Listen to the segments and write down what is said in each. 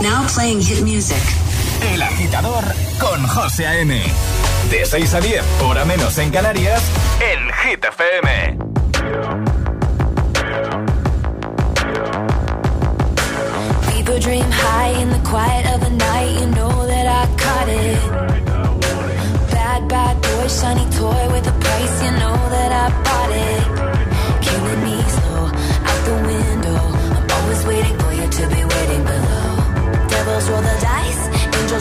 Now playing hit music. El agitador con José A.M. De 6 a 10, hora menos en Canarias, en Hit FM. People dream high in the quiet of the night, you know that I caught it. Bad, bad boy, shiny toy with a price, you know that I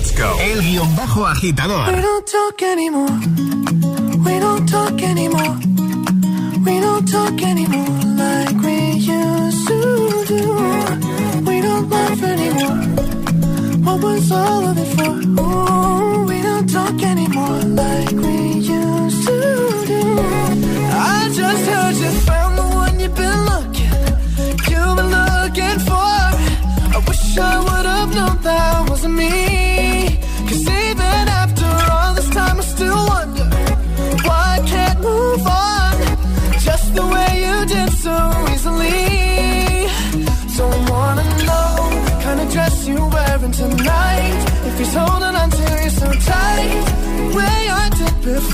Let's go. El guión bajo aHITador. We don't talk anymore. We don't talk anymore. We don't talk anymore like we used to do. We don't laugh anymore. What was all of it for? Ooh, we don't talk anymore like we used to do. I just heard you found the one you've been looking. You've been looking for. I wish I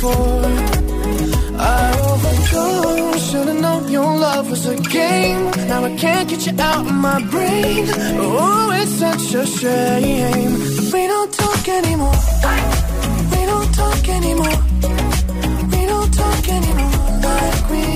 before. I overdo. should've known your love was a game. Now I can't get you out of my brain. Oh, it's such a shame. But we don't talk anymore. We don't talk anymore. We don't talk anymore like we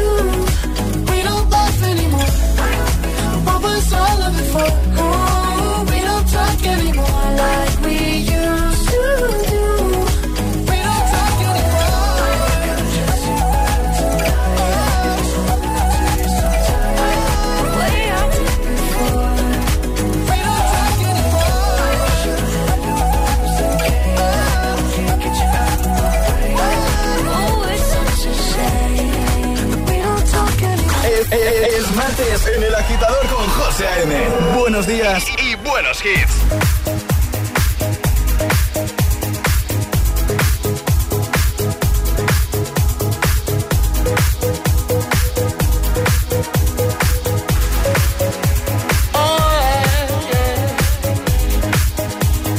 All of it for? Oh, José A.M. Buenos días y buenos hits.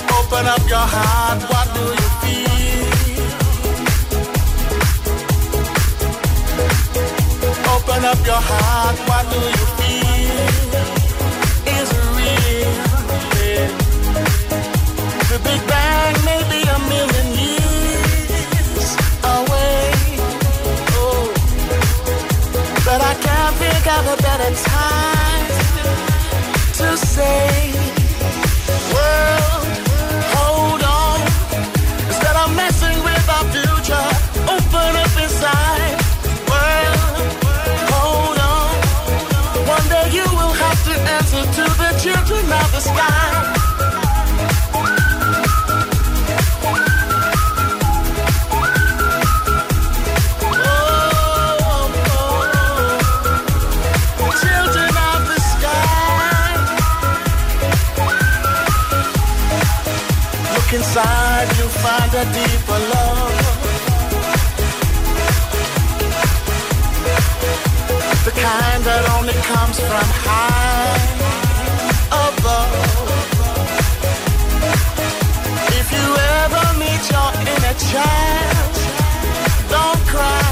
Open up your heart, what do you Big Bang a million years away. Oh. But I can't think of a better time to say love. The kind that only comes from high above. If you ever meet your inner child, don't cry,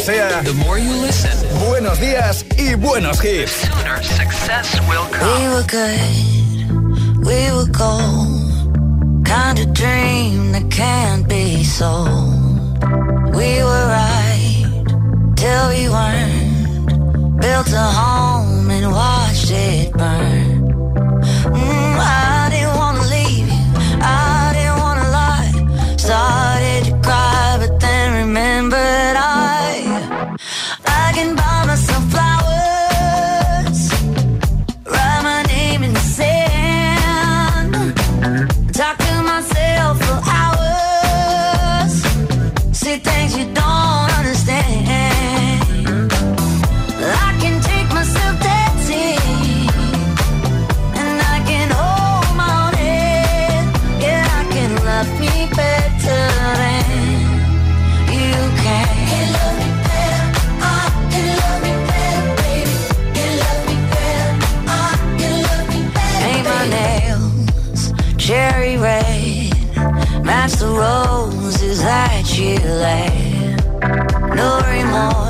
sea. The more you listen, buenos días y buenos hits. Sooner success will come. We were good, we were gold. Kind of dream that can't be sold. We were right till we weren't. Built a home and watched it burn. delay, no remorse.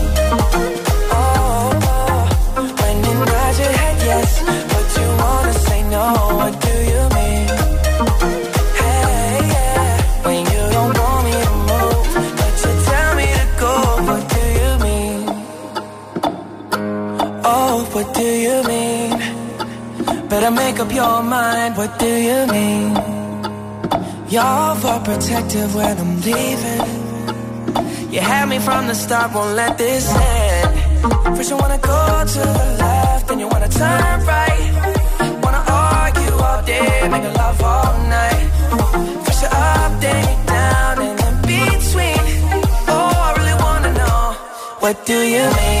your mind, what do you mean? You're for protective when I'm leaving. You had me from the start, won't let this end. First you wanna go to the left, then you wanna turn right. Wanna argue all day, make love all night. First you up, then you down, and in between. Oh, I really wanna know, what do you mean?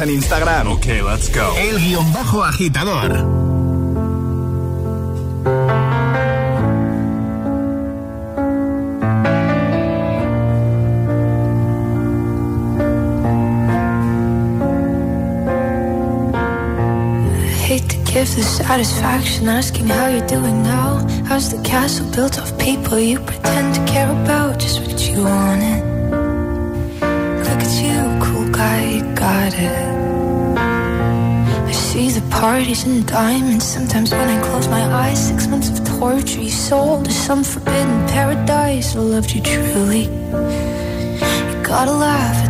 en Instagram. Ok, let's go. El guión bajo aHITador. Give the satisfaction asking how you're doing now. How's the castle built of people you pretend to care about? Just what you wanted. Look at you, cool guy, you got it see the parties and diamonds. Sometimes when I close my eyes, six months of torture. You sold to some forbidden paradise. I loved you truly. You gotta laugh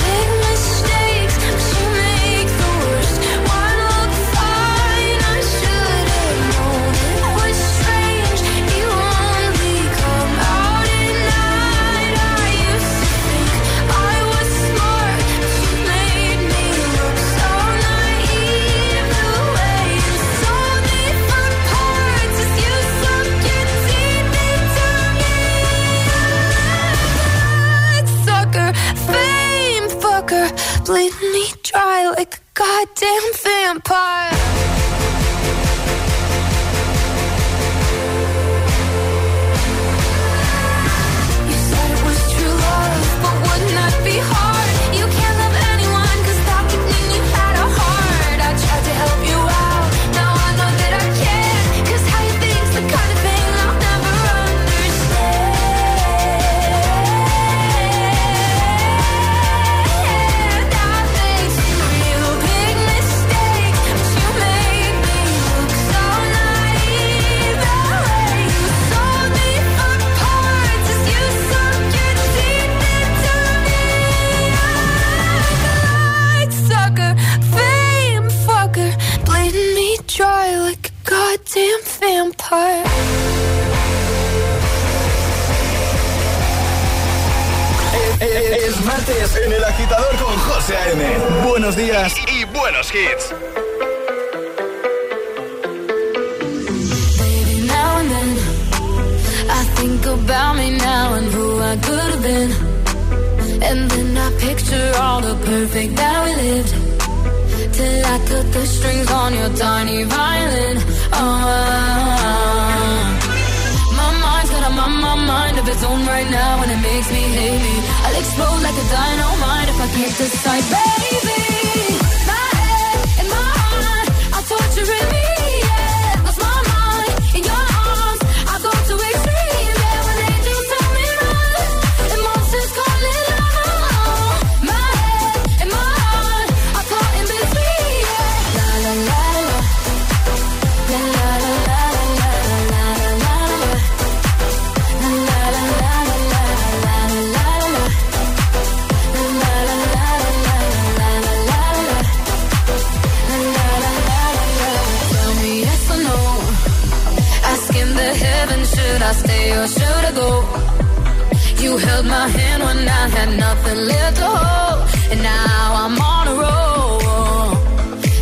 dry like a goddamn vampire. Nothing left to hold. And now I'm on a roll.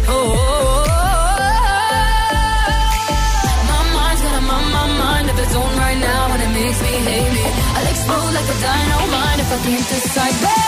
Oh, my, my mind of its own right now, and it makes me hate me. I'll explode like a dynamite if I can't decide,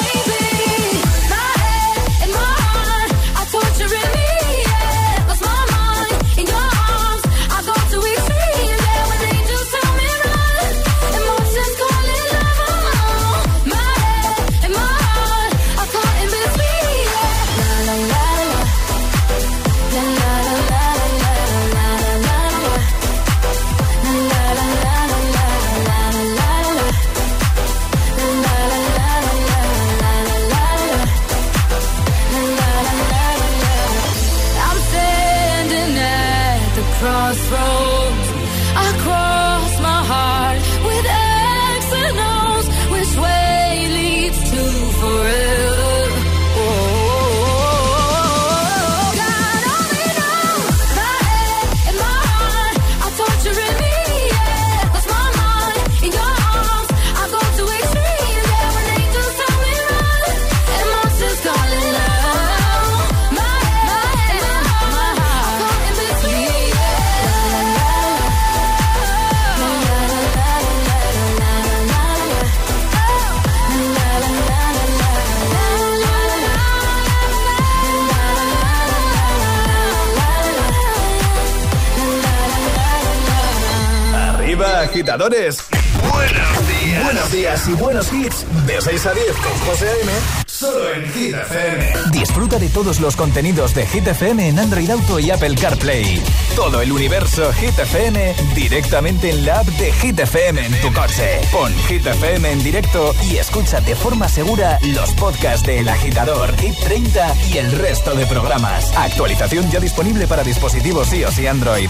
agitadores. Buenos días. Buenos días y buenos hits. De 6 a 10 con José A.M. Solo en Hit FM. Disfruta de todos los contenidos de Hit FM en Android Auto y Apple CarPlay. Todo el universo Hit FM directamente en la app de Hit FM en tu coche. Pon Hit FM en directo y escucha de forma segura los podcasts de El Agitador, Hit 30 y el resto de programas. Actualización ya disponible para dispositivos iOS y Android.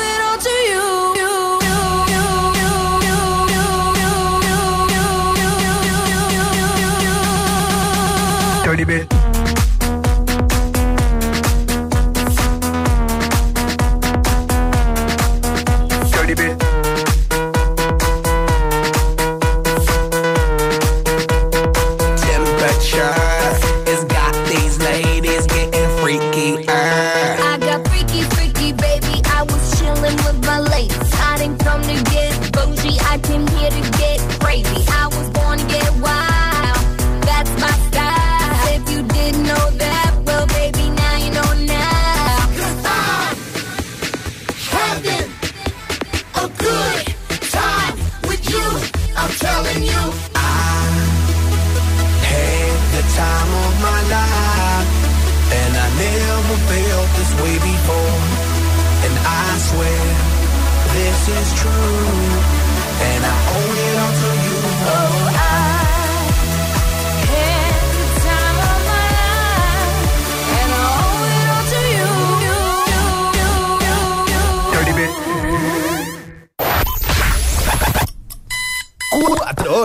Baby.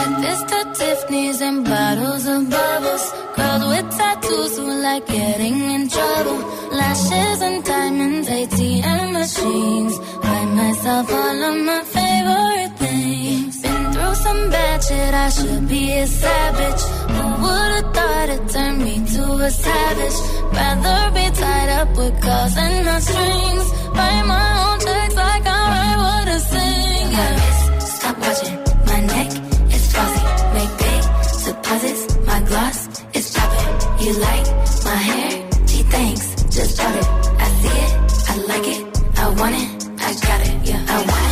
At Tiffany's and bottles of bubbles. Girls with tattoos who like getting in trouble. Lashes and diamonds, ATM machines. Buy myself all of my favorite things. Been through some bad shit, I should be a savage. Who would've thought it turned me to a savage? Rather be tied up with calls and not strings. Write my own checks like I write what I sing. My stop watching. My neck deposits. My gloss is popping. You like my hair? Gee, thanks. Just bought it. I see it. I like it. I want it. I got it. Yeah, I want it.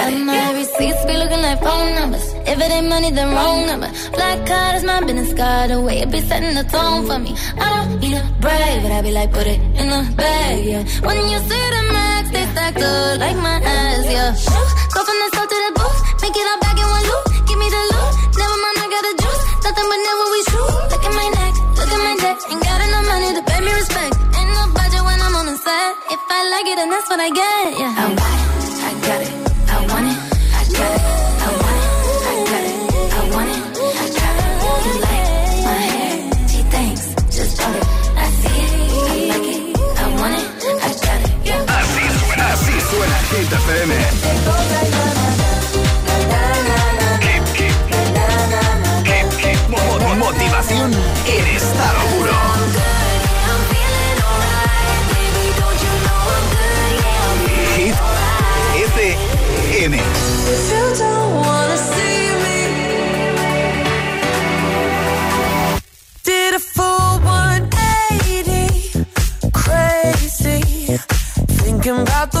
Got it. My receipts be looking like phone numbers. If it ain't money, then wrong number. Black card is my business card. The way it be setting the tone for me. I don't need a brag, but I be like, put it in the bag, yeah. When you see the max, they stacked up like my ass, yeah. Go from the south to the booth, make it all back in one loop. Give me the loot, never mind, I got the juice. Nothing but never we true. Look at my neck, look at my neck. Ain't got enough money to pay me respect. Ain't no budget when I'm on the set. If I like it, then that's what I get, yeah. I want it, I got it, Hit FM. Motivación en estado puro. Hit FM. If you don't wanna see me, did a full 180, crazy, thinking about the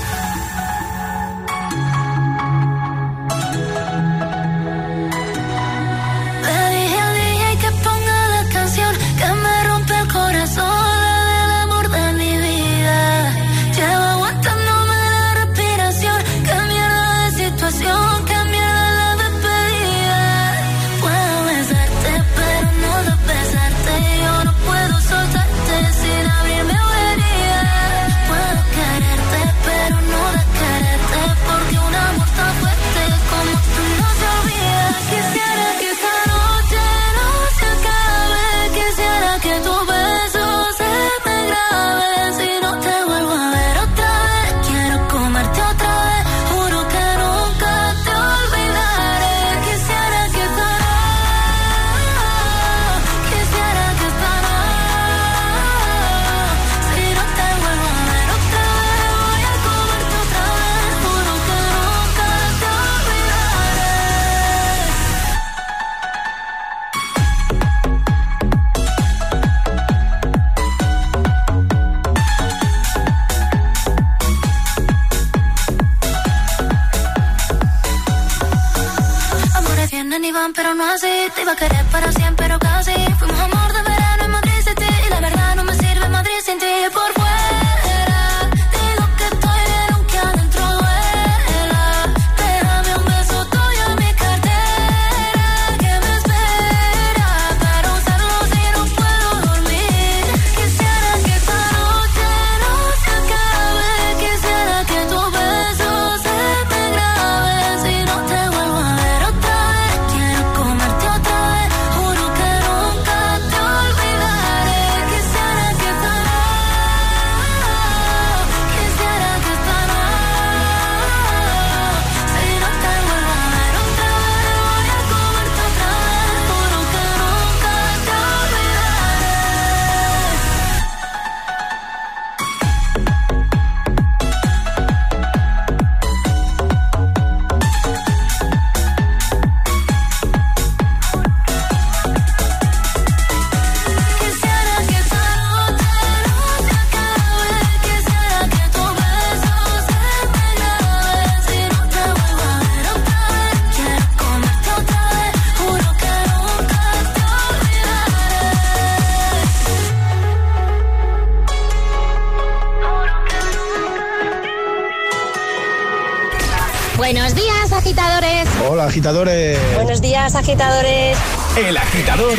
agitadores. Buenos días, agitadores. El agitador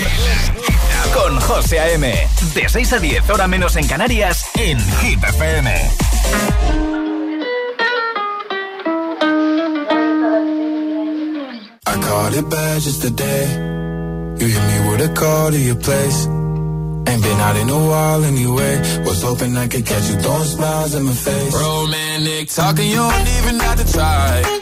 con José A.M. De 6 a 10, hora menos en Canarias, en Hit FM. I caught it bad just today. You hit me with a call to your place. Ain't been out in a while anyway. Was hoping I could catch you throwing smiles in my face. Romantic talking, you don't even have to try.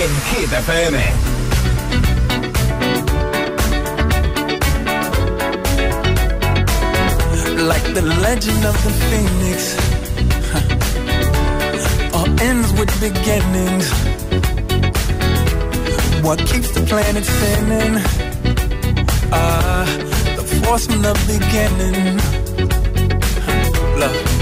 en Hit FM. like the legend of the phoenix. Huh. All ends with beginnings. What keeps the planet spinning? Ah, uh, the force from the beginning. Huh. Love.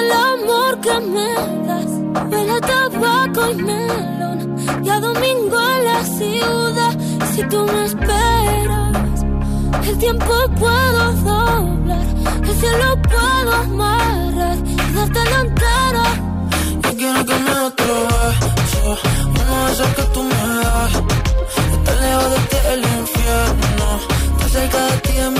el amor que me das. Huele a tabaco y melón. Y a domingo en la ciudad. Si tú me esperas, el tiempo puedo doblar. El cielo puedo amarrar. Y darte la entera. Yo quiero que me atrevo. Oh, Uno de esos que tú me das. Estar lejos de ti el infierno. Estar cerca de ti es mi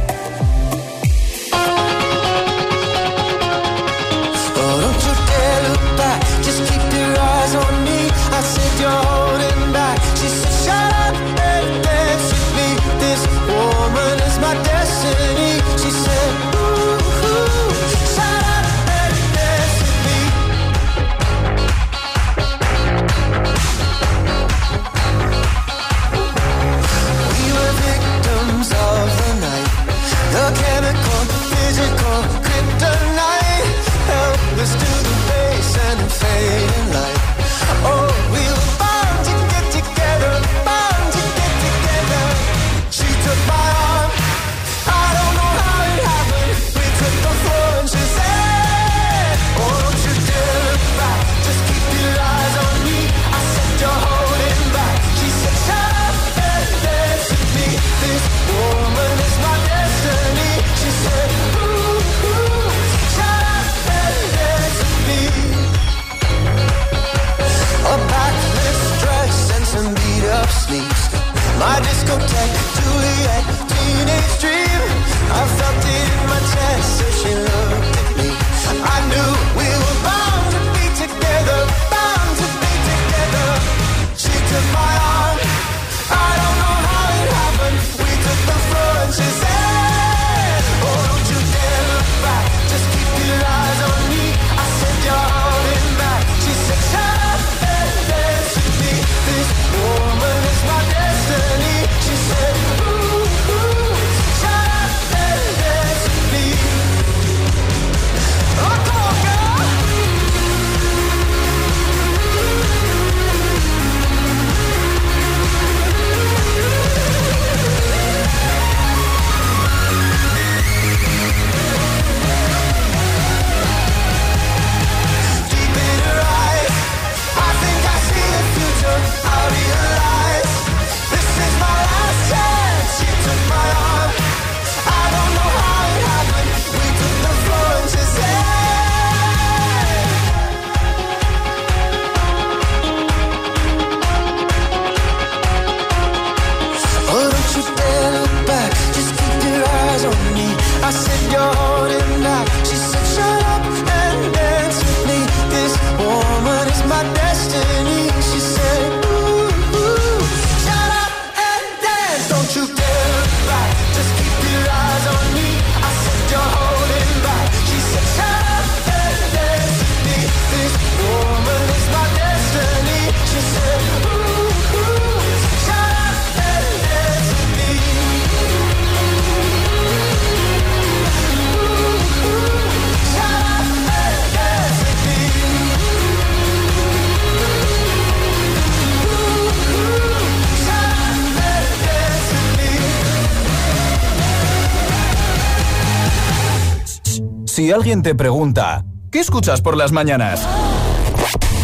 alguien te pregunta, ¿qué escuchas por las mañanas?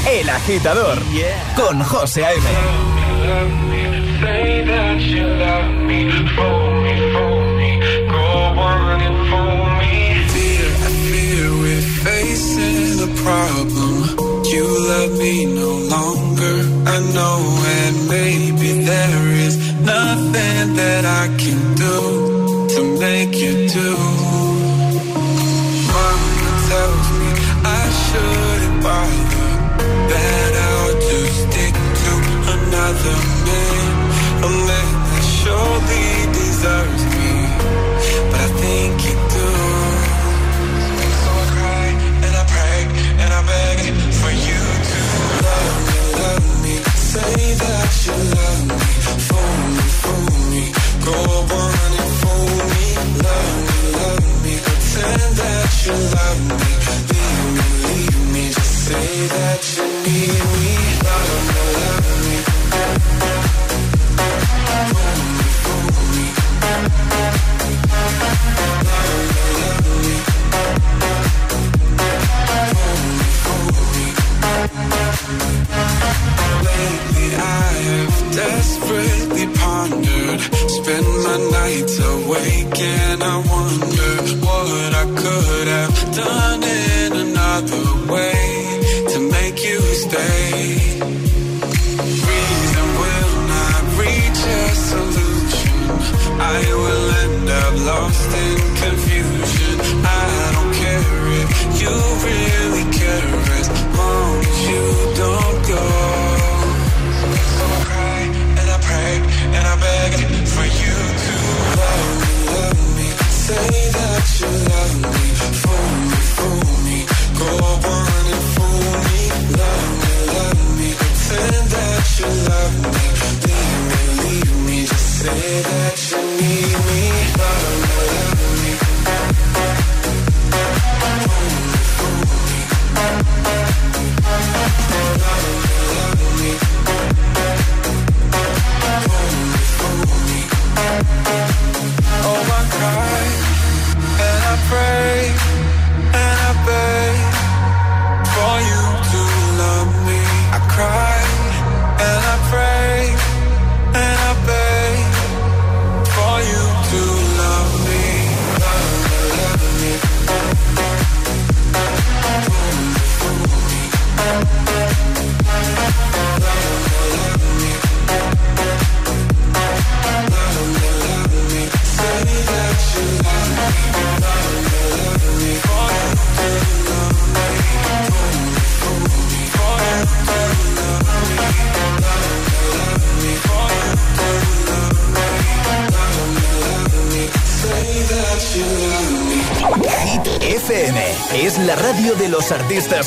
El agitador con José A.M. That I can do to make you do.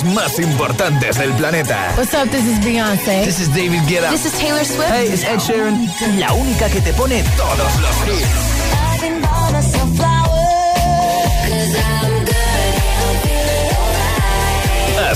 más importantes del planeta. What's up? This is Beyoncé. This is David Guetta. This is Taylor Swift. Hey, it's Ed Sheeran. La única que te pone todos los hits.